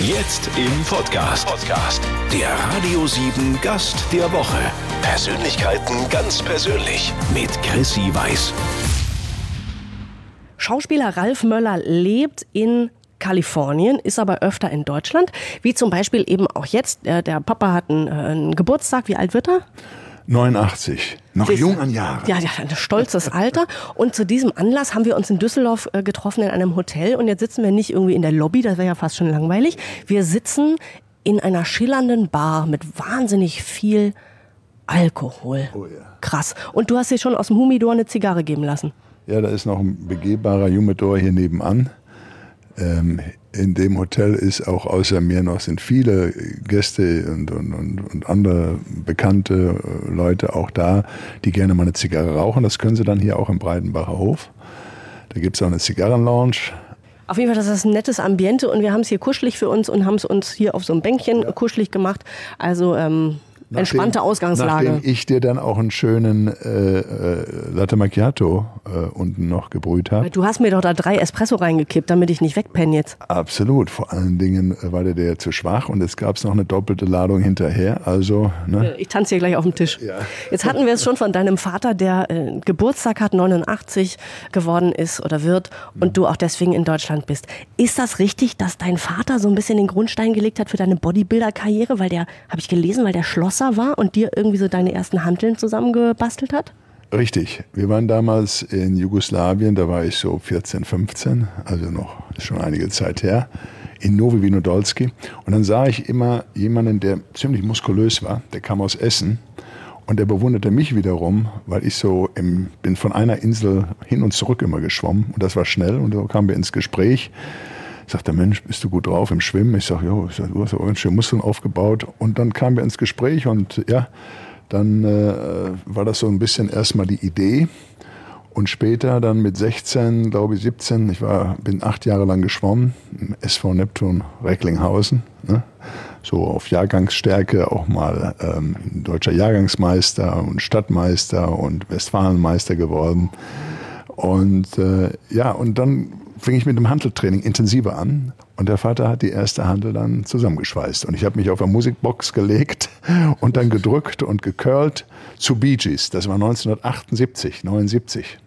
Jetzt im Podcast. Podcast. Der Radio 7 Gast der Woche. Persönlichkeiten ganz persönlich mit Chrissy Weiß. Schauspieler Ralf Möller lebt in Kalifornien, ist aber öfter in Deutschland, wie zum Beispiel eben auch jetzt. Der, der Papa hat einen, äh, einen Geburtstag. Wie alt wird er? 89. Noch Siehst jung an Jahren. Ja, ja, ein stolzes Alter. Und zu diesem Anlass haben wir uns in Düsseldorf äh, getroffen in einem Hotel. Und jetzt sitzen wir nicht irgendwie in der Lobby, das wäre ja fast schon langweilig. Wir sitzen in einer schillernden Bar mit wahnsinnig viel Alkohol. Oh ja. Krass. Und du hast dir schon aus dem Humidor eine Zigarre geben lassen. Ja, da ist noch ein begehbarer Humidor hier nebenan. Ähm, in dem Hotel ist auch außer mir noch sind viele Gäste und, und, und, und andere bekannte äh, Leute auch da, die gerne mal eine Zigarre rauchen. Das können sie dann hier auch im Breitenbacher Hof. Da gibt es auch eine Zigarrenlounge. Auf jeden Fall, das ist ein nettes Ambiente und wir haben es hier kuschelig für uns und haben es uns hier auf so einem Bänkchen kuschelig gemacht. Also ähm, entspannte Ausgangslage. Nachdem ich dir dann auch einen schönen äh, äh, Latte Macchiato äh, unten noch gebrüht habe. Du hast mir doch da drei Espresso reingekippt, damit ich nicht wegpenne jetzt. Absolut. Vor allen Dingen äh, war der, der zu schwach und es gab noch eine doppelte Ladung hinterher. Also, ne? Ich tanze hier gleich auf dem Tisch. Ja. Jetzt hatten wir es schon von deinem Vater, der äh, Geburtstag hat, 89 geworden ist oder wird und du auch deswegen in Deutschland bist. Ist das richtig, dass dein Vater so ein bisschen den Grundstein gelegt hat für deine Bodybuilder-Karriere? Weil der, habe ich gelesen, weil der Schlosser war und dir irgendwie so deine ersten Hanteln zusammengebastelt hat? Richtig. Wir waren damals in Jugoslawien, da war ich so 14, 15, also noch schon einige Zeit her, in Novi Vinodolski. Und dann sah ich immer jemanden, der ziemlich muskulös war, der kam aus Essen und der bewunderte mich wiederum, weil ich so im, bin von einer Insel hin und zurück immer geschwommen und das war schnell und so kamen wir ins Gespräch. Sagt der Mensch, bist du gut drauf im Schwimmen? Ich sage, jo, du hast ja ganz schön Muskeln aufgebaut. Und dann kamen wir ins Gespräch und ja, dann äh, war das so ein bisschen erstmal die Idee. Und später dann mit 16, glaube ich 17, ich war, bin acht Jahre lang geschwommen, im SV Neptun Recklinghausen. Ne? So auf Jahrgangsstärke auch mal ähm, deutscher Jahrgangsmeister und Stadtmeister und Westfalenmeister geworden. Und äh, ja, und dann fing ich mit dem Handeltraining intensiver an. Und der Vater hat die erste Handel dann zusammengeschweißt. Und ich habe mich auf eine Musikbox gelegt und dann gedrückt und gecurlt zu Bee Gees. Das war 1978, 79.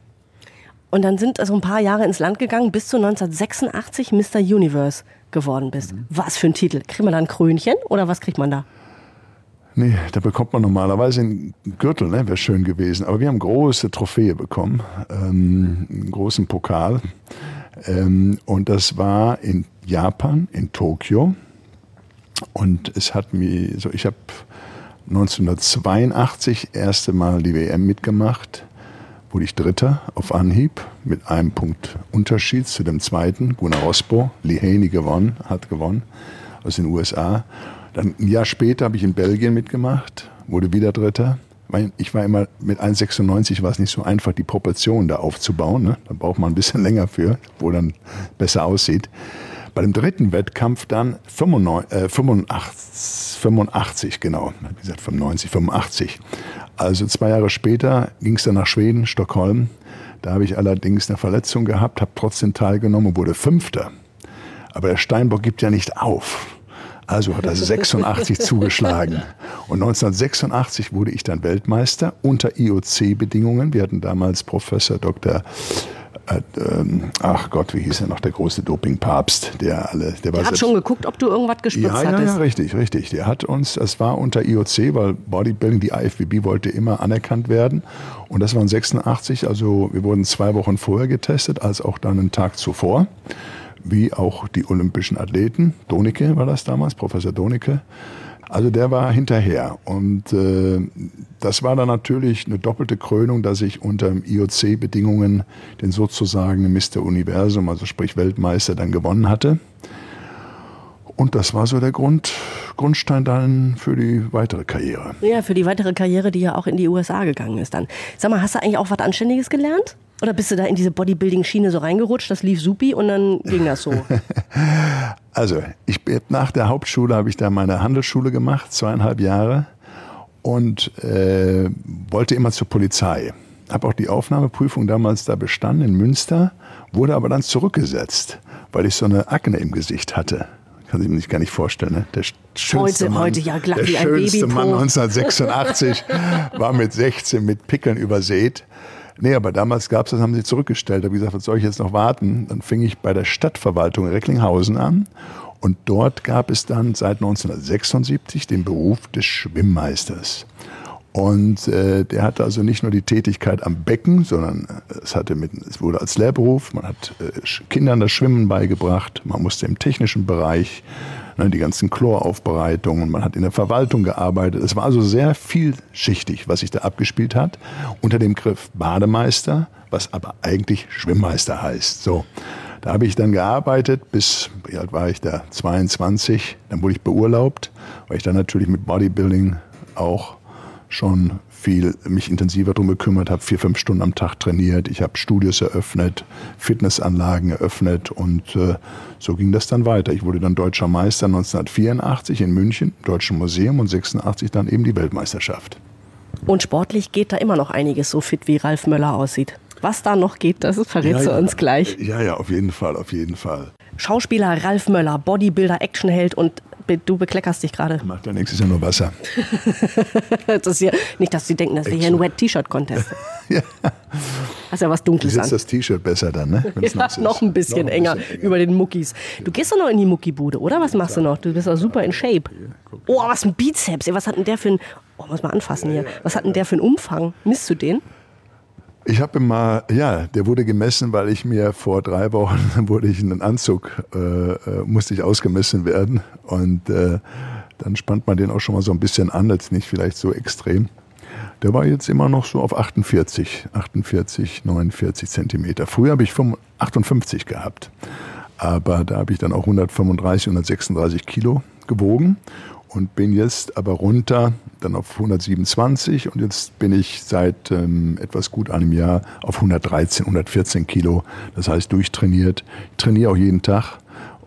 Und dann sind also ein paar Jahre ins Land gegangen, bis du 1986 Mr. Universe geworden bist. Was für ein Titel? Kriegt man da ein Krönchen oder was kriegt man da? Nee, da bekommt man normalerweise einen Gürtel, ne? wäre schön gewesen. Aber wir haben große Trophäe bekommen, ähm, einen großen Pokal. Ähm, und das war in Japan, in Tokio. Und es hat mir, so ich habe 1982 erste Mal die WM mitgemacht, wurde ich Dritter auf Anhieb mit einem Punkt Unterschied zu dem zweiten. Gunnar Rosbo, Lee Haney gewonnen, hat gewonnen aus den USA. Dann ein Jahr später habe ich in Belgien mitgemacht, wurde wieder Dritter. Ich war immer mit 1,96 war es nicht so einfach, die Proportionen da aufzubauen. Ne? Da braucht man ein bisschen länger für, wo dann besser aussieht. Bei dem dritten Wettkampf dann 95, äh, 85, 85, genau, wie gesagt 95, 85. Also zwei Jahre später ging es dann nach Schweden, Stockholm. Da habe ich allerdings eine Verletzung gehabt, habe trotzdem teilgenommen und wurde Fünfter. Aber der Steinbock gibt ja nicht auf. Also hat er 86 zugeschlagen. Und 1986 wurde ich dann Weltmeister unter IOC-Bedingungen. Wir hatten damals Professor Dr. Äh, ähm, ach Gott, wie hieß er noch, der große Dopingpapst, der alle, der war Der hat schon geguckt, ob du irgendwas gespritzt ja, ja, hattest. ja, richtig, richtig. Der hat uns, das war unter IOC, weil Bodybuilding, die IFBB wollte immer anerkannt werden. Und das waren 86, also wir wurden zwei Wochen vorher getestet, als auch dann einen Tag zuvor. Wie auch die olympischen Athleten. Donicke war das damals, Professor Donicke. Also der war hinterher. Und äh, das war dann natürlich eine doppelte Krönung, dass ich unter IOC-Bedingungen den sozusagen Mr. Universum, also sprich Weltmeister, dann gewonnen hatte. Und das war so der Grund, Grundstein dann für die weitere Karriere. Ja, für die weitere Karriere, die ja auch in die USA gegangen ist dann. Sag mal, hast du eigentlich auch was Anständiges gelernt? Oder bist du da in diese Bodybuilding-Schiene so reingerutscht, das lief supi und dann ging das so? Also, ich, nach der Hauptschule habe ich da meine Handelsschule gemacht, zweieinhalb Jahre, und äh, wollte immer zur Polizei. Habe auch die Aufnahmeprüfung damals da bestanden in Münster, wurde aber dann zurückgesetzt, weil ich so eine Akne im Gesicht hatte. kann sich gar nicht vorstellen. Ne? Der schönste heute, Mann, heute ja glatt der wie ein schönste Mann 1986 war mit 16 mit Pickeln übersät. Nee, aber damals gab es das, haben sie zurückgestellt. Da habe ich gesagt, was soll ich jetzt noch warten? Dann fing ich bei der Stadtverwaltung Recklinghausen an und dort gab es dann seit 1976 den Beruf des Schwimmmeisters. Und äh, der hatte also nicht nur die Tätigkeit am Becken, sondern äh, es, hatte mit, es wurde als Lehrberuf, man hat äh, Kindern das Schwimmen beigebracht, man musste im technischen Bereich die ganzen Chloraufbereitungen, man hat in der Verwaltung gearbeitet. Es war also sehr vielschichtig, was sich da abgespielt hat, unter dem Griff Bademeister, was aber eigentlich Schwimmmeister heißt. So. Da habe ich dann gearbeitet, bis, wie alt war ich da? 22. Dann wurde ich beurlaubt, weil ich dann natürlich mit Bodybuilding auch schon viel mich intensiver darum gekümmert habe, vier, fünf Stunden am Tag trainiert. Ich habe Studios eröffnet, Fitnessanlagen eröffnet und äh, so ging das dann weiter. Ich wurde dann deutscher Meister 1984 in München, Deutschen Museum und 86 dann eben die Weltmeisterschaft. Und sportlich geht da immer noch einiges, so fit wie Ralf Möller aussieht. Was da noch geht, das verrätst ja, du uns gleich. Ja, ja, auf jeden Fall, auf jeden Fall. Schauspieler Ralf Möller, Bodybuilder, Actionheld und du bekleckerst dich gerade. Macht ja nichts, ist ja nur Wasser. das ist hier, nicht, dass sie denken, das ist hier ein Wet-T-Shirt-Contest. ja. Hast ja was Dunkles an. das T-Shirt besser dann, ne? ja, noch ein bisschen, noch ein enger, bisschen enger über den Muckis. Du gehst doch noch in die Muckibude, oder? Was machst du noch? Du bist doch super in Shape. Oh, was ein Bizeps. Was hat denn der für ein... Oh, muss mal anfassen hier. Was hat denn der für einen Umfang? Misst du den? Ich habe mal, ja, der wurde gemessen, weil ich mir vor drei Wochen wurde ich in einen Anzug, äh, äh, musste ich ausgemessen werden. Und äh, dann spannt man den auch schon mal so ein bisschen an, als nicht vielleicht so extrem. Der war jetzt immer noch so auf 48, 48, 49 Zentimeter. Früher habe ich 58 gehabt. Aber da habe ich dann auch 135, 136 Kilo gewogen und bin jetzt aber runter dann auf 127 und jetzt bin ich seit ähm, etwas gut einem Jahr auf 113, 114 Kilo. Das heißt durchtrainiert. Ich trainiere auch jeden Tag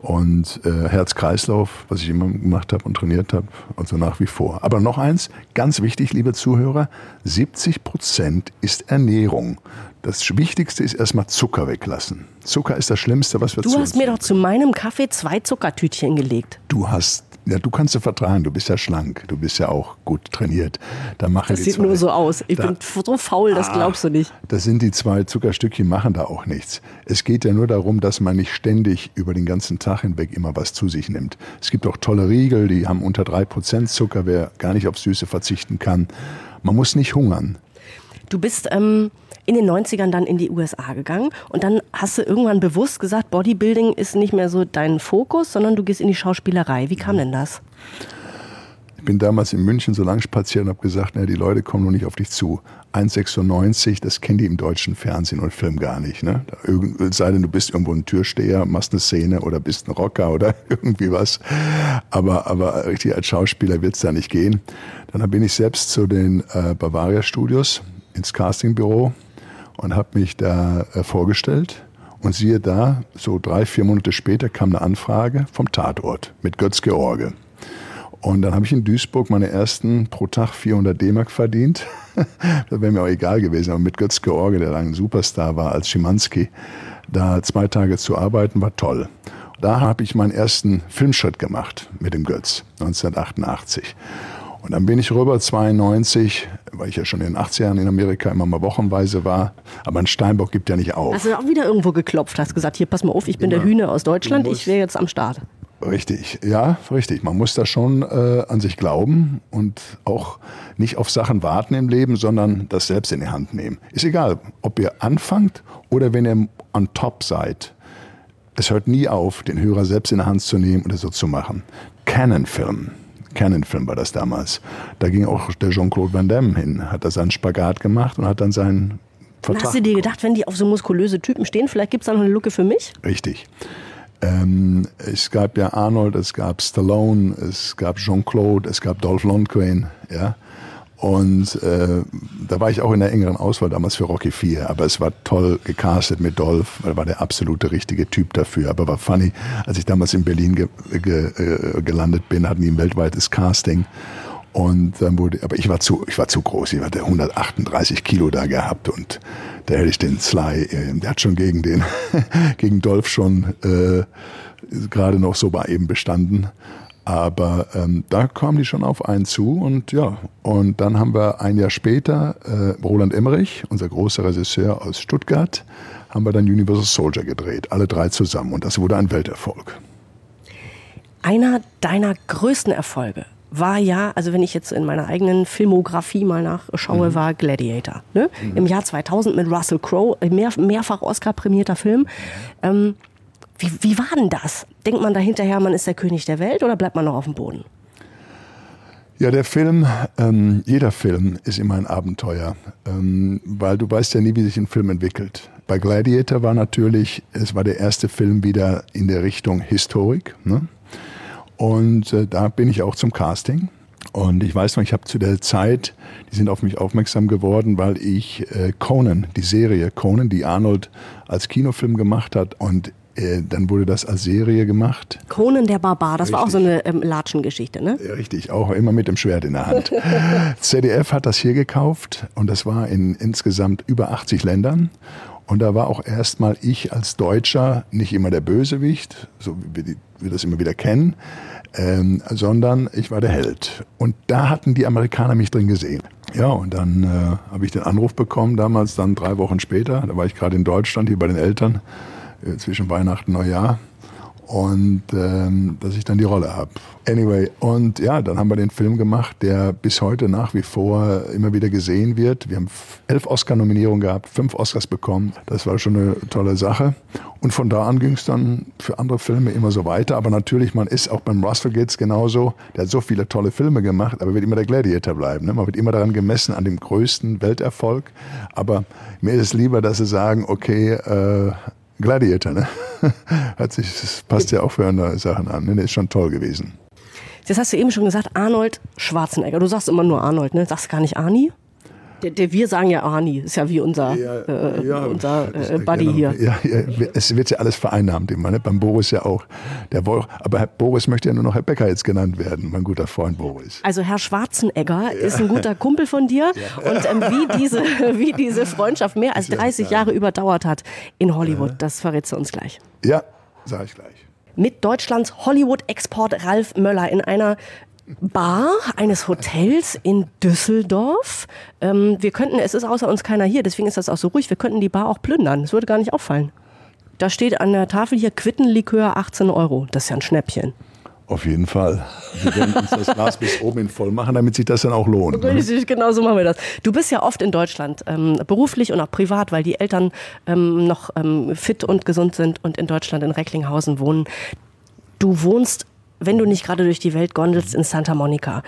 und äh, Herz-Kreislauf, was ich immer gemacht habe und trainiert habe und so nach wie vor. Aber noch eins, ganz wichtig, liebe Zuhörer, 70 Prozent ist Ernährung. Das Wichtigste ist erstmal Zucker weglassen. Zucker ist das Schlimmste, was wir Du hast mir doch zu meinem Kaffee zwei Zuckertütchen gelegt. Du hast ja, du kannst du vertragen, du bist ja schlank, du bist ja auch gut trainiert. Da machen das sieht zwei, nur so aus. Ich da, bin so faul, das ah, glaubst du nicht. Das sind die zwei Zuckerstückchen, machen da auch nichts. Es geht ja nur darum, dass man nicht ständig über den ganzen Tag hinweg immer was zu sich nimmt. Es gibt auch tolle Riegel, die haben unter drei Prozent Zucker, wer gar nicht auf Süße verzichten kann. Man muss nicht hungern. Du bist ähm, in den 90ern dann in die USA gegangen und dann hast du irgendwann bewusst gesagt, Bodybuilding ist nicht mehr so dein Fokus, sondern du gehst in die Schauspielerei. Wie kam denn das? Ich bin damals in München so lang spaziert und habe gesagt, na, die Leute kommen noch nicht auf dich zu. 1,96, das kennen die im deutschen Fernsehen und Film gar nicht. Ne? sei denn, du bist irgendwo ein Türsteher, machst eine Szene oder bist ein Rocker oder irgendwie was. Aber, aber richtig als Schauspieler wird es da nicht gehen. Dann bin ich selbst zu den äh, Bavaria Studios ins Castingbüro und habe mich da äh, vorgestellt. Und siehe da, so drei, vier Monate später kam eine Anfrage vom Tatort mit Götz George. Und dann habe ich in Duisburg meine ersten pro Tag 400 D-Mark verdient. das wäre mir auch egal gewesen, aber mit Götz George, der dann ein Superstar war als Schimanski, da zwei Tage zu arbeiten, war toll. Da habe ich meinen ersten Filmschritt gemacht mit dem Götz, 1988. Und dann bin ich rüber, 92, weil ich ja schon in den 80 Jahren in Amerika immer mal wochenweise war. Aber ein Steinbock gibt ja nicht auf. Hast du auch wieder irgendwo geklopft, hast gesagt, hier, pass mal auf, ich bin immer. der Hühner aus Deutschland, ich wäre jetzt am Start. Richtig, ja, richtig. Man muss da schon äh, an sich glauben und auch nicht auf Sachen warten im Leben, sondern das selbst in die Hand nehmen. Ist egal, ob ihr anfangt oder wenn ihr on top seid. Es hört nie auf, den Hörer selbst in die Hand zu nehmen oder so zu machen. Canon-Film Canon-Film war das damals. Da ging auch der Jean-Claude Van Damme hin, hat da seinen Spagat gemacht und hat dann seinen Vertrag. Hast du dir gedacht, wenn die auf so muskulöse Typen stehen, vielleicht gibt es da noch eine Lücke für mich? Richtig. Ähm, es gab ja Arnold, es gab Stallone, es gab Jean-Claude, es gab Dolph Lundgren, ja. Und äh, da war ich auch in der engeren Auswahl damals für Rocky 4. Aber es war toll gecastet mit Dolph, weil er war der absolute richtige Typ dafür. Aber war funny, als ich damals in Berlin ge ge äh, gelandet bin, hatten die ein weltweites Casting. Und dann wurde, aber ich war zu, ich war zu groß. Ich hatte 138 Kilo da gehabt und da hätte ich den Sly, äh, der hat schon gegen den, gegen Dolph schon äh, gerade noch so bei eben bestanden. Aber ähm, da kamen die schon auf einen zu und ja, und dann haben wir ein Jahr später äh, Roland Emmerich, unser großer Regisseur aus Stuttgart, haben wir dann Universal Soldier gedreht, alle drei zusammen und das wurde ein Welterfolg. Einer deiner größten Erfolge war ja, also wenn ich jetzt in meiner eigenen Filmografie mal nachschaue, mhm. war Gladiator. Ne? Mhm. Im Jahr 2000 mit Russell Crowe, mehr, mehrfach Oscar-prämierter Film. Ähm, wie, wie war denn das? Denkt man da hinterher, man ist der König der Welt oder bleibt man noch auf dem Boden? Ja, der Film, ähm, jeder Film ist immer ein Abenteuer, ähm, weil du weißt ja nie, wie sich ein Film entwickelt. Bei Gladiator war natürlich, es war der erste Film wieder in der Richtung Historik. Ne? Und äh, da bin ich auch zum Casting. Und ich weiß noch, ich habe zu der Zeit, die sind auf mich aufmerksam geworden, weil ich äh, Conan, die Serie Conan, die Arnold als Kinofilm gemacht hat, und äh, dann wurde das als Serie gemacht. Conan der Barbar, das richtig. war auch so eine ähm, Latschengeschichte, ne? Ja, richtig, auch immer mit dem Schwert in der Hand. ZDF hat das hier gekauft und das war in insgesamt über 80 Ländern. Und da war auch erstmal ich als Deutscher nicht immer der Bösewicht, so wie wir, wir das immer wieder kennen, ähm, sondern ich war der Held. Und da hatten die Amerikaner mich drin gesehen. Ja, und dann äh, habe ich den Anruf bekommen, damals dann drei Wochen später, da war ich gerade in Deutschland, hier bei den Eltern, äh, zwischen Weihnachten und Neujahr und ähm, dass ich dann die Rolle habe. Anyway, und ja, dann haben wir den Film gemacht, der bis heute nach wie vor immer wieder gesehen wird. Wir haben elf Oscar-Nominierungen gehabt, fünf Oscars bekommen. Das war schon eine tolle Sache. Und von da an ging es dann für andere Filme immer so weiter. Aber natürlich, man ist auch beim Russell geht's genauso. Der hat so viele tolle Filme gemacht, aber wird immer der Gladiator bleiben. Ne? Man wird immer daran gemessen, an dem größten Welterfolg. Aber mir ist es lieber, dass sie sagen, okay, äh, Gladiator, ne? Hat sich, das passt ja auch für andere Sachen an. Ne? Der ist schon toll gewesen. Jetzt hast du eben schon gesagt, Arnold Schwarzenegger. Du sagst immer nur Arnold, ne? Sagst gar nicht Arnie? Der, der, wir sagen ja Arnie, ist ja wie unser, ja, äh, ja, unser äh, Buddy genau. hier. Ja, ja, es wird ja alles vereinnahmt immer, ne? beim Boris ja auch. Der Wolf, aber Herr Boris möchte ja nur noch Herr Becker jetzt genannt werden, mein guter Freund Boris. Also Herr Schwarzenegger ist ein guter Kumpel von dir und ähm, wie, diese, wie diese Freundschaft mehr als 30 Jahre überdauert hat in Hollywood, das verrätst du uns gleich. Ja, sage ich gleich mit Deutschlands Hollywood-Export Ralf Möller in einer Bar eines Hotels in Düsseldorf. Ähm, wir könnten, es ist außer uns keiner hier, deswegen ist das auch so ruhig, wir könnten die Bar auch plündern. Das würde gar nicht auffallen. Da steht an der Tafel hier Quittenlikör 18 Euro. Das ist ja ein Schnäppchen. Auf jeden Fall. Wir werden uns das Glas bis oben hin voll machen, damit sich das dann auch lohnt. Ne? Richtig, genau so machen wir das. Du bist ja oft in Deutschland, ähm, beruflich und auch privat, weil die Eltern ähm, noch ähm, fit und gesund sind und in Deutschland in Recklinghausen wohnen. Du wohnst wenn du nicht gerade durch die Welt gondelst, in Santa Monica.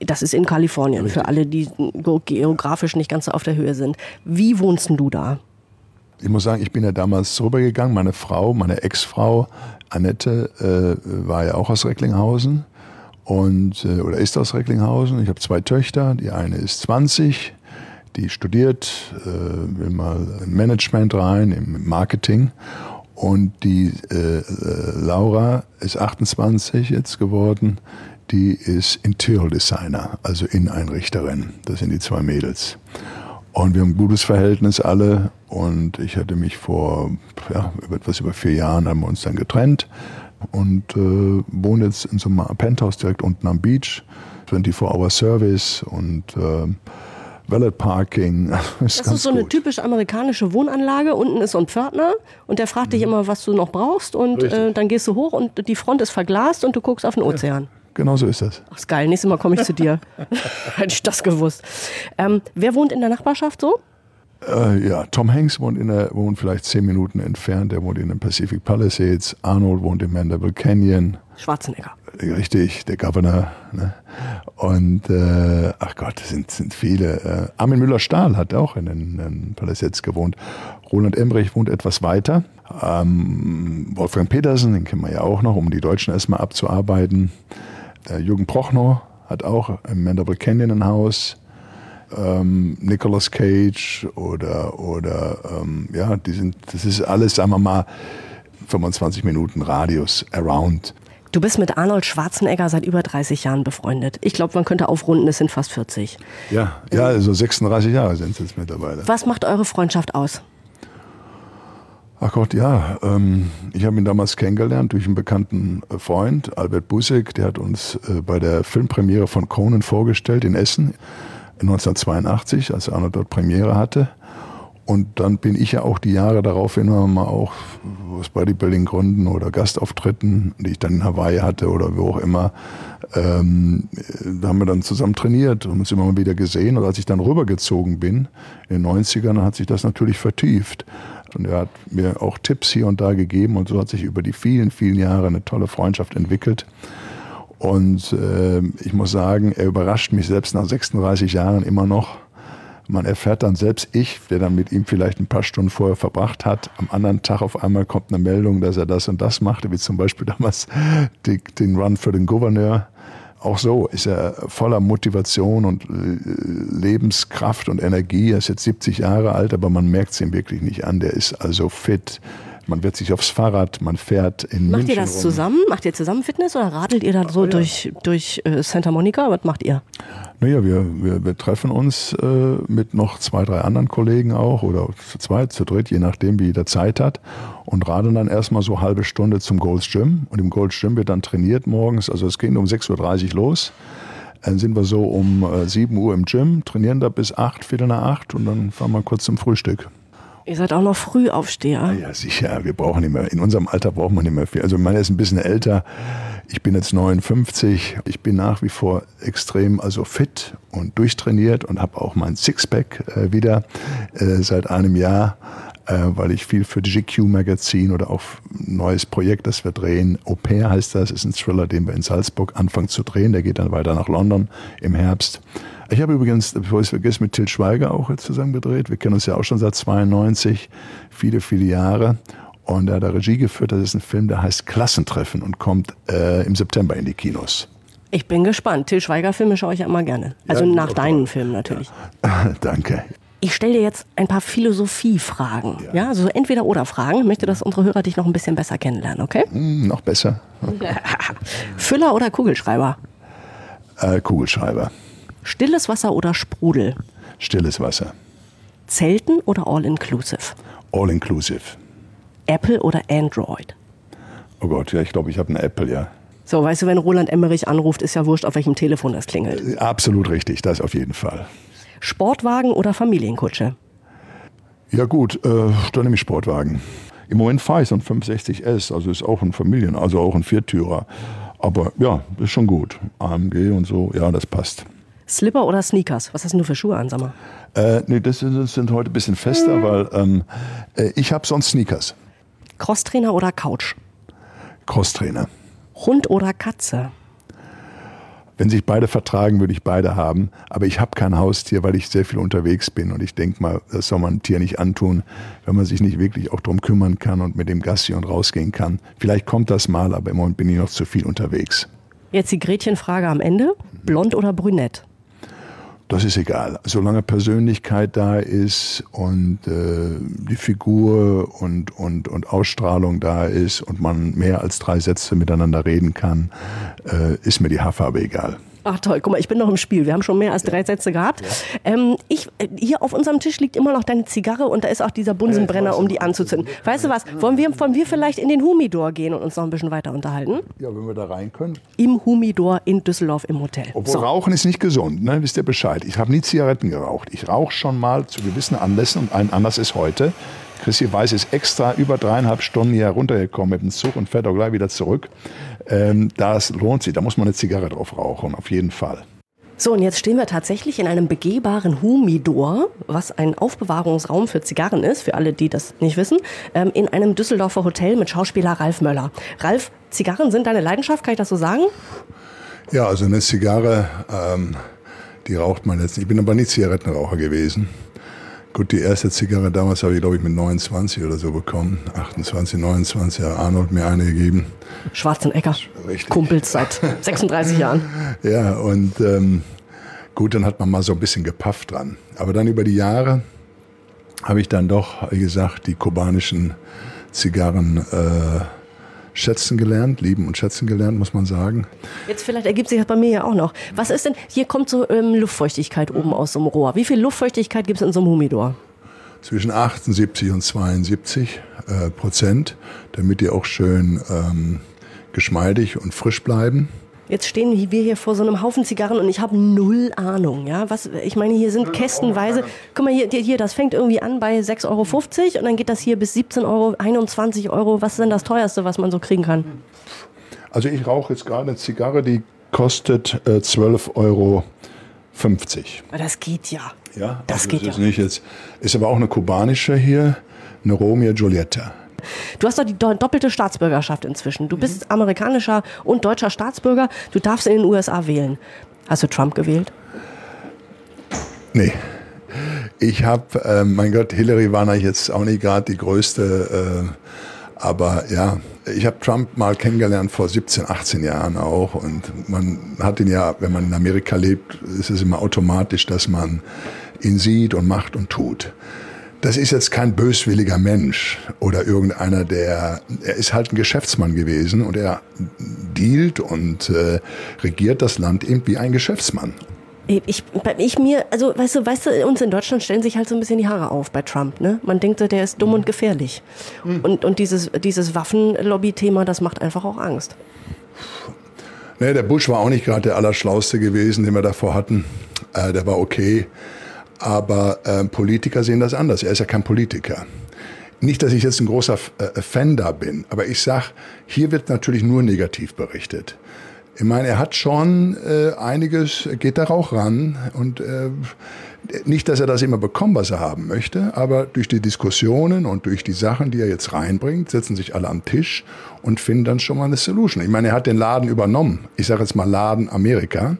Das ist in Kalifornien, Richtig. für alle, die geografisch nicht ganz so auf der Höhe sind. Wie wohnst du da? Ich muss sagen, ich bin ja damals rübergegangen. Meine Frau, meine Ex-Frau Annette, äh, war ja auch aus Recklinghausen und äh, oder ist aus Recklinghausen. Ich habe zwei Töchter. Die eine ist 20, die studiert, äh, will mal im Management rein, im Marketing. Und die äh, äh, Laura ist 28 jetzt geworden. Die ist Interior Designer, also Inneneinrichterin. Das sind die zwei Mädels. Und wir haben ein gutes Verhältnis alle. Und ich hatte mich vor ja, etwas über vier Jahren haben wir uns dann getrennt und äh, wohne jetzt in so einem Penthouse direkt unten am Beach. 24-Hour-Service und äh, Valet Parking. Das, das ist so eine typisch amerikanische Wohnanlage. Unten ist so ein Pförtner und der fragt mhm. dich immer, was du noch brauchst. Und äh, dann gehst du hoch und die Front ist verglast und du guckst auf den Ozean. Ja. Genau so ist das. Ach, ist geil. Nächstes Mal komme ich zu dir. Hätte ich das gewusst. Ähm, wer wohnt in der Nachbarschaft so? Äh, ja, Tom Hanks wohnt, in der, wohnt vielleicht zehn Minuten entfernt. Der wohnt in den Pacific Palisades. Arnold wohnt im Mandeville Canyon. Schwarzenegger. Richtig, der Governor. Ne? Und äh, ach Gott, sind, sind viele. Äh, Armin Müller-Stahl hat auch in den, in Palisades gewohnt. Roland Emmerich wohnt etwas weiter. Ähm, Wolfgang Petersen, den kennen wir ja auch noch, um die Deutschen erstmal abzuarbeiten. Äh, Jürgen Prochnow hat auch im Mandeville Canyon ein Haus ähm, Nicolas Cage oder, oder ähm, ja, die sind, das ist alles, sagen wir mal, 25 Minuten Radius around. Du bist mit Arnold Schwarzenegger seit über 30 Jahren befreundet. Ich glaube, man könnte aufrunden, es sind fast 40. Ja, ja, also 36 Jahre sind es jetzt mittlerweile. Was macht eure Freundschaft aus? Ach Gott, ja. Ähm, ich habe ihn damals kennengelernt durch einen bekannten äh, Freund, Albert Busek. Der hat uns äh, bei der Filmpremiere von Conan vorgestellt in Essen 1982, als Arnold dort Premiere hatte. Und dann bin ich ja auch die Jahre darauf immer mal auch aus Bodybuilding-Gründen oder Gastauftritten, die ich dann in Hawaii hatte oder wo auch immer, ähm, da haben wir dann zusammen trainiert und uns immer mal wieder gesehen. Und als ich dann rübergezogen bin, in den 90ern, hat sich das natürlich vertieft. Und er hat mir auch Tipps hier und da gegeben und so hat sich über die vielen, vielen Jahre eine tolle Freundschaft entwickelt. Und äh, ich muss sagen, er überrascht mich selbst nach 36 Jahren immer noch man erfährt dann selbst ich, der dann mit ihm vielleicht ein paar Stunden vorher verbracht hat, am anderen Tag auf einmal kommt eine Meldung, dass er das und das machte, wie zum Beispiel damals die, den Run für den Gouverneur. Auch so ist er voller Motivation und äh, Lebenskraft und Energie. Er ist jetzt 70 Jahre alt, aber man merkt es ihm wirklich nicht an. Der ist also fit. Man wird sich aufs Fahrrad, man fährt in Macht München ihr das rum. zusammen? Macht ihr zusammen Fitness oder radelt ihr da so durch, durch äh, Santa Monica? Was macht ihr? Naja, wir, wir, wir treffen uns äh, mit noch zwei, drei anderen Kollegen auch oder zu zweit, zu dritt, je nachdem, wie jeder Zeit hat und radeln dann erstmal so eine halbe Stunde zum Gold's Gym und im Gold's Gym wird dann trainiert morgens, also es geht um 6.30 Uhr los. Dann sind wir so um äh, 7 Uhr im Gym, trainieren da bis 8, Viertel nach 8 und dann fahren wir kurz zum Frühstück. Ihr seid auch noch Frühaufsteher. Ja, sicher. Wir brauchen nicht mehr, in unserem Alter braucht man nicht mehr viel. Also meiner ist ein bisschen älter. Ich bin jetzt 59. Ich bin nach wie vor extrem also fit und durchtrainiert und habe auch mein Sixpack äh, wieder äh, seit einem Jahr, weil ich viel für GQ Magazin oder auch ein neues Projekt, das wir drehen. Au pair heißt das, ist ein Thriller, den wir in Salzburg anfangen zu drehen. Der geht dann weiter nach London im Herbst. Ich habe übrigens, bevor ich es vergesse, mit Till Schweiger auch jetzt zusammen gedreht. Wir kennen uns ja auch schon seit 92, viele, viele Jahre. Und er hat da Regie geführt. Das ist ein Film, der heißt Klassentreffen und kommt äh, im September in die Kinos. Ich bin gespannt. Till Schweiger-Filme schaue ich ja immer gerne. Also Ja, nach deinen. Filmen natürlich. Danke. Ich stelle dir jetzt ein paar Philosophiefragen. Ja. also so entweder oder Fragen. Ich möchte, dass unsere Hörer dich noch ein bisschen besser kennenlernen, okay? Hm, noch besser. Füller oder Kugelschreiber? Äh, Kugelschreiber. Stilles Wasser oder Sprudel? Stilles Wasser. Zelten oder All-Inclusive? All inclusive. Apple oder Android? Oh Gott, ja, ich glaube, ich habe eine Apple, ja. So, weißt du, wenn Roland Emmerich anruft, ist ja wurscht, auf welchem Telefon das klingelt. Absolut richtig, das auf jeden Fall. Sportwagen oder Familienkutsche? Ja gut, äh, dann nehme ich Sportwagen. Im Moment fahre ich so ein 560S, also ist auch ein Familien, also auch ein Viertürer. Aber ja, ist schon gut. AMG und so, ja, das passt. Slipper oder Sneakers? Was hast du für Schuhe an, sag mal? Äh, nee, das sind, das sind heute ein bisschen fester, weil ähm, äh, ich habe sonst Sneakers. Crosstrainer oder Couch? Crosstrainer. Hund oder Katze? Wenn sich beide vertragen, würde ich beide haben. Aber ich habe kein Haustier, weil ich sehr viel unterwegs bin. Und ich denke mal, das soll man ein Tier nicht antun, wenn man sich nicht wirklich auch drum kümmern kann und mit dem Gassi und rausgehen kann. Vielleicht kommt das mal, aber im Moment bin ich noch zu viel unterwegs. Jetzt die Gretchenfrage am Ende. Blond oder brünett? Das ist egal. Solange Persönlichkeit da ist und äh, die Figur und, und, und Ausstrahlung da ist und man mehr als drei Sätze miteinander reden kann, äh, ist mir die Haarfarbe egal. Ach toll, guck mal, ich bin noch im Spiel. Wir haben schon mehr als drei Sätze gehabt. Ähm, ich, äh, hier auf unserem Tisch liegt immer noch deine Zigarre und da ist auch dieser Bunsenbrenner, um die anzuzünden. Weißt du was, wollen wir, wollen wir vielleicht in den Humidor gehen und uns noch ein bisschen weiter unterhalten? Ja, wenn wir da rein können. Im Humidor in Düsseldorf im Hotel. Obwohl Rauchen ist nicht gesund, ne? wisst ihr Bescheid. Ich habe nie Zigaretten geraucht. Ich rauche schon mal zu gewissen Anlässen und ein Anlass ist heute. Chrissy Weiß ist extra über dreieinhalb Stunden hier runtergekommen mit dem Zug und fährt auch gleich wieder zurück. Ähm, das lohnt sich, da muss man eine Zigarre drauf rauchen, auf jeden Fall. So, und jetzt stehen wir tatsächlich in einem begehbaren Humidor, was ein Aufbewahrungsraum für Zigarren ist, für alle, die das nicht wissen, ähm, in einem Düsseldorfer Hotel mit Schauspieler Ralf Möller. Ralf, Zigarren sind deine Leidenschaft, kann ich das so sagen? Ja, also eine Zigarre, ähm, die raucht man jetzt nicht. Ich bin aber nie Zigarettenraucher gewesen. Gut, die erste Zigarre damals habe ich, glaube ich, mit 29 oder so bekommen. 28, 29, hat Arnold mir eine gegeben. Schwarzenegger. Richtig. Kumpels seit 36 Jahren. Ja, und ähm, gut, dann hat man mal so ein bisschen gepafft dran. Aber dann über die Jahre habe ich dann doch, wie gesagt, die kubanischen Zigarren äh, schätzen gelernt, lieben und schätzen gelernt, muss man sagen. Jetzt vielleicht ergibt sich das bei mir ja auch noch. Was ist denn, hier kommt so ähm, Luftfeuchtigkeit oben aus so einem Rohr. Wie viel Luftfeuchtigkeit gibt es in so einem Humidor? Zwischen 78 und 72 äh, Prozent, damit die auch schön ähm, geschmeidig und frisch bleiben. Jetzt stehen wir hier vor so einem Haufen Zigarren und ich habe null Ahnung. Ja, was, ich meine, hier sind kästenweise. Guck mal, hier, hier, das fängt irgendwie an bei 6,50 Euro und dann geht das hier bis 17 Euro, 21 Euro. Was ist denn das teuerste, was man so kriegen kann? Also ich rauche jetzt gerade eine Zigarre, die kostet äh, 12,50 Euro. Das geht ja. Ja, das also geht ist ja. Nicht jetzt, ist aber auch eine kubanische hier, eine Romeo Giulietta. Du hast doch die do- doppelte Staatsbürgerschaft inzwischen. Du bist amerikanischer und deutscher Staatsbürger. Du darfst in den USA wählen. Hast du Trump gewählt? Nee. Ich habe, äh, mein Gott, Hillary war natürlich jetzt auch nicht gerade die größte, äh, aber ja, ich habe Trump mal kennengelernt vor 17, 18 Jahren auch und man hat ihn ja, wenn man in Amerika lebt, ist es immer automatisch, dass man ihn sieht und macht und tut. Das ist jetzt kein böswilliger Mensch oder irgendeiner, der, er ist halt ein Geschäftsmann gewesen und er dealt und äh, regiert das Land eben wie ein Geschäftsmann. Ich, ich mir, also weißt du, weißt du, uns in Deutschland stellen sich halt so ein bisschen die Haare auf bei Trump, ne? Man denkt so, der ist dumm und gefährlich. Und, und dieses, dieses Waffenlobby-Thema, das macht einfach auch Angst. Nee, der Bush war auch nicht gerade der Allerschlauste gewesen, den wir davor hatten. Äh, der war okay. Aber äh, Politiker sehen das anders. Er ist ja kein Politiker. Nicht, dass ich jetzt ein großer äh, Fan da bin, aber ich sag, hier wird natürlich nur negativ berichtet. Ich meine, er hat schon äh, einiges, geht da auch ran und äh, nicht, dass er das immer bekommt, was er haben möchte, aber durch die Diskussionen und durch die Sachen, die er jetzt reinbringt, setzen sich alle am Tisch und finden dann schon mal eine Solution. Ich meine, er hat den Laden übernommen. Ich sage jetzt mal Laden Amerika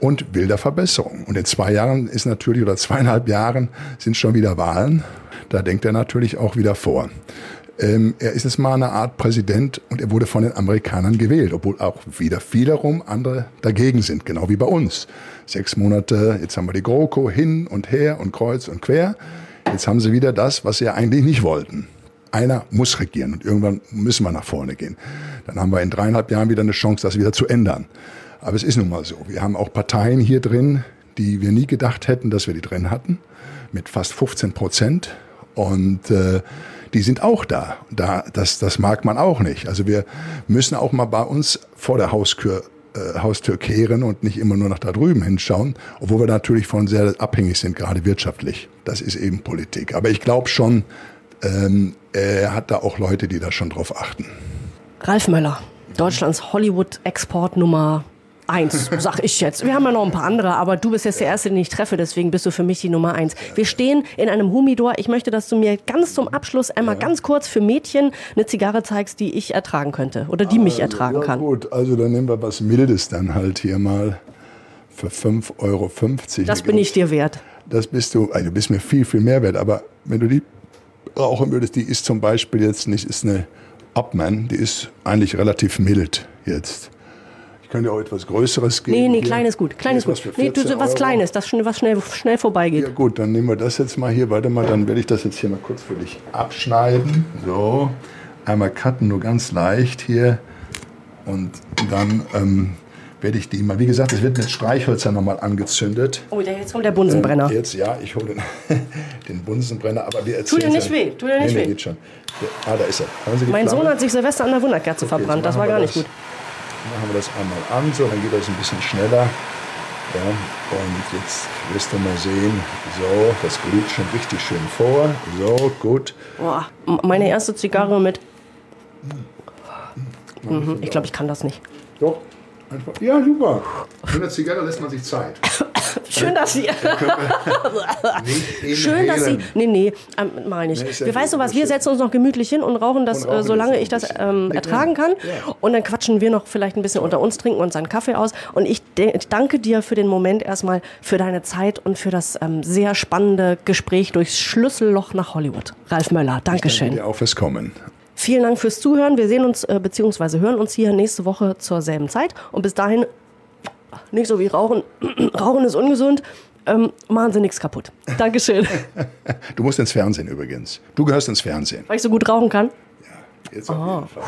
und will da Verbesserung. Und in zwei Jahren ist natürlich, oder zweieinhalb Jahren sind schon wieder Wahlen. Da denkt er natürlich auch wieder vor. Ähm, er ist jetzt mal eine Art Präsident und er wurde von den Amerikanern gewählt, obwohl auch wieder wiederum andere dagegen sind, genau wie bei uns. Sechs Monate, jetzt haben wir die GroKo hin und her und kreuz und quer. Jetzt haben sie wieder das, was sie ja eigentlich nicht wollten. Einer muss regieren und irgendwann müssen wir nach vorne gehen. Dann haben wir in dreieinhalb Jahren wieder eine Chance, das wieder zu ändern. Aber es ist nun mal so. Wir haben auch Parteien hier drin, die wir nie gedacht hätten, dass wir die drin hatten, mit fast 15 Prozent. Und äh, die sind auch da. da das, das mag man auch nicht. Also wir müssen auch mal bei uns vor der Haustür, äh, Haustür kehren und nicht immer nur nach da drüben hinschauen, obwohl wir natürlich von sehr abhängig sind, gerade wirtschaftlich. Das ist eben Politik. Aber ich glaube schon, ähm, er hat da auch Leute, die da schon drauf achten. Ralf Möller, Deutschlands Hollywood-Export Nummer eins, sag ich jetzt. Wir haben ja noch ein paar andere, aber du bist jetzt der Erste, den ich treffe, deswegen bist du für mich die Nummer eins. Wir stehen in einem Humidor. Ich möchte, dass du mir ganz zum Abschluss einmal ganz kurz für Mädchen eine Zigarre zeigst, die ich ertragen könnte oder die mich ertragen ja, kann. Gut, also dann nehmen wir was Mildes dann halt hier mal für 5,50 Euro. Das bin ich dir wert. Das bist du, also du bist mir viel, viel mehr wert. Aber wenn du die rauchen würdest, die ist zum Beispiel jetzt nicht, ist eine Upman, die ist eigentlich relativ mild jetzt. Ich könnte auch etwas Größeres geben. Nee, nee, kleines gut, kleines gut. Nee, du, 14 was Euro. Kleines, das schnell, was schnell, schnell vorbeigeht. Ja gut, dann nehmen wir das jetzt mal hier. Warte mal, dann werde ich das jetzt hier mal kurz für dich abschneiden. So, einmal cutten, nur ganz leicht hier. Und dann ähm, werde ich die mal, wie gesagt, es wird mit Streichhölzern nochmal angezündet. Oh, ja, jetzt kommt der Bunsenbrenner. Jetzt, ja, ich hole den, den Bunsenbrenner, aber wir Tut dir erzählen nicht weh, tut dir nicht nee, weh. Nee, geht schon. Ah, da ist er. Mein? Sohn hat sich Silvester an der Wunderkerze Okay, verbrannt. Das war gar nicht das. gut. Machen wir das einmal an, so, dann geht das ein bisschen schneller. Ja, und jetzt wirst du mal sehen, so, das glüht schon richtig schön vor. So, gut. Boah, meine erste Zigarre mit. Mhm, ich glaube, ich kann das nicht. Doch, einfach. Ja, super. Mit einer Zigarre lässt man sich Zeit. Schön, dass Sie. Schön, dass Sie. Nee, nee, ähm, meine ich. Ist ja wir weißt du was, wir setzen uns noch gemütlich hin und rauchen das, äh, solange ich das ähm, ertragen kann. Und dann quatschen wir noch vielleicht ein bisschen unter uns, trinken uns einen Kaffee aus. Und ich danke dir für den Moment erstmal, für deine Zeit und für das ähm, sehr spannende Gespräch durchs Schlüsselloch nach Hollywood. Ralf Möller, Dankeschön. Danke dir auch fürs Kommen. Vielen Dank fürs Zuhören. Wir sehen uns äh, bzw. hören uns hier nächste Woche zur selben Zeit. Und bis dahin, nicht so wie Rauchen. Rauchen ist ungesund. Ähm, machen Sie nichts kaputt. Dankeschön. Du musst ins Fernsehen übrigens. Du gehörst ins Fernsehen. Weil ich so gut rauchen kann. Jetzt auf jeden Fall.